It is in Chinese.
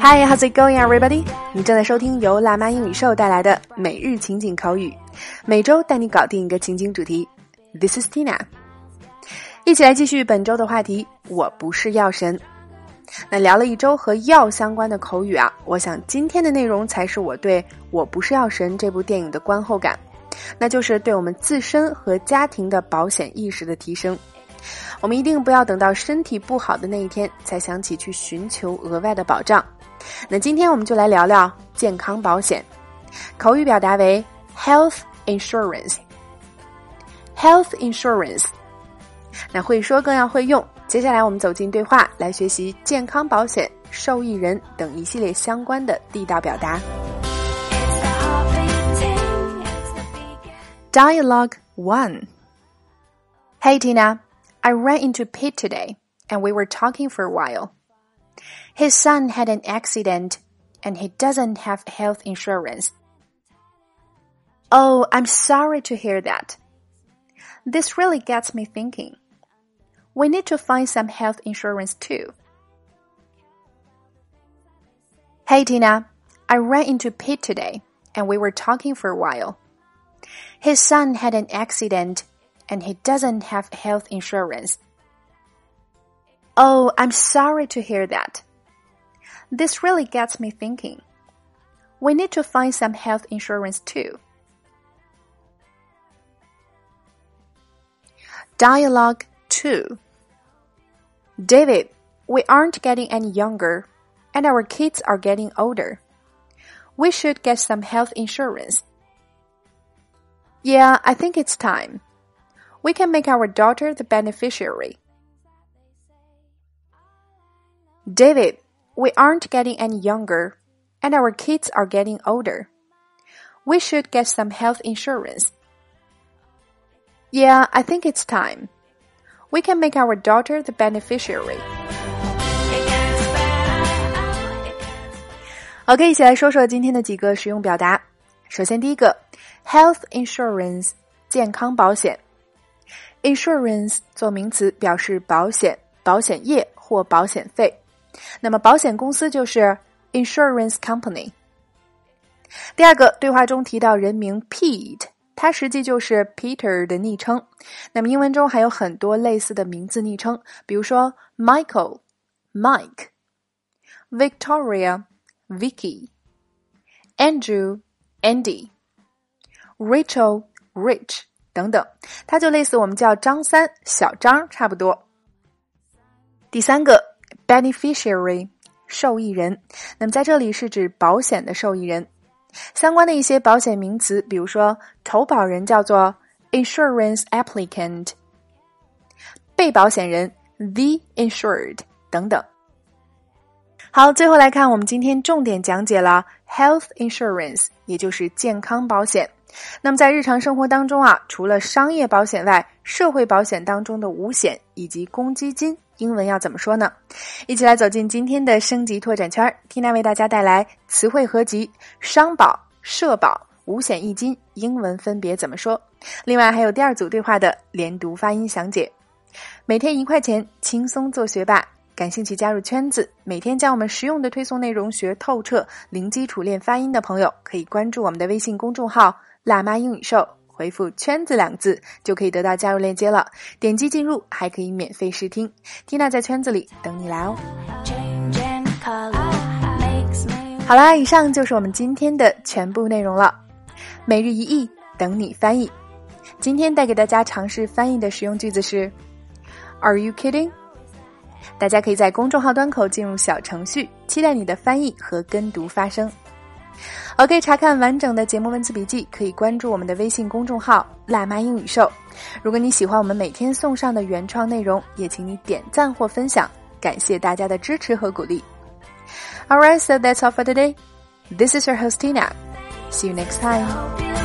Hi, how's it going, everybody? 你正在收听由辣妈英语秀带来的每日情景口语，每周带你搞定一个情景主题。This is Tina，一起来继续本周的话题。我不是药神。那聊了一周和药相关的口语啊，我想今天的内容才是我对我不是药神这部电影的观后感，那就是对我们自身和家庭的保险意识的提升。我们一定不要等到身体不好的那一天才想起去寻求额外的保障。那今天我们就来聊聊健康保险，口语表达为 health insurance。health insurance。那会说更要会用。接下来我们走进对话，来学习健康保险、受益人等一系列相关的地道表达。Dialogue one. Hey Tina. I ran into Pete today, and we were talking for a while. His son had an accident, and he doesn't have health insurance. Oh, I'm sorry to hear that. This really gets me thinking. We need to find some health insurance too. Hey Tina, I ran into Pete today, and we were talking for a while. His son had an accident and he doesn't have health insurance. Oh, I'm sorry to hear that. This really gets me thinking. We need to find some health insurance too. Dialogue 2 David, we aren't getting any younger, and our kids are getting older. We should get some health insurance. Yeah, I think it's time we can make our daughter the beneficiary. David, we aren't getting any younger, and our kids are getting older. We should get some health insurance. Yeah, I think it's time. We can make our daughter the beneficiary. OK，一起来说说今天的几个实用表达。首先，第一个，health insurance，健康保险。 Insurance 做名词表示保险、保险业或保险费，那么保险公司就是 insurance company。第二个对话中提到人名 Pete，它实际就是 Peter 的昵称。那么英文中还有很多类似的名字昵称，比如说 Michael、Mike、Victoria、Vicky、Andrew、Andy、Rachel、Rich。 等等，它就类似我们叫张三、小张差不多。第三个，beneficiary，受益人。那么在这里是指保险的受益人。相关的一些保险名词，比如说投保人叫做 insurance applicant，被保险人 the insured 等等。好，最后来看我们今天重点讲解了 health insurance，也就是健康保险。那么在日常生活当中啊，除了商业保险外，社会保险当中的五险以及公积金，英文要怎么说呢？一起来走进今天的升级拓展圈，Tina 为大家带来词汇合集：商保、社保、五险一金，英文分别怎么说？另外还有第二组对话的连读发音详解。每天一块钱，轻松做学霸。感兴趣加入圈子，每天将我们实用的推送内容学透彻，零基础练发音的朋友，可以关注我们的微信公众号。辣妈英语秀，回复“圈子”两字就可以得到加入链接了。点击进入，还可以免费试听。缇娜在圈子里等你来哦。好啦，以上就是我们今天的全部内容了。每日一译，等你翻译。今天带给大家尝试翻译的实用句子是：Are you kidding？大家可以在公众号端口进入小程序，期待你的翻译和跟读发声。OK，查看完整的节目文字笔记，可以关注我们的微信公众号“辣妈英语秀”。如果你喜欢我们每天送上的原创内容，也请你点赞或分享，感谢大家的支持和鼓励。All right, so that's all for today. This is your host Tina. See you next time.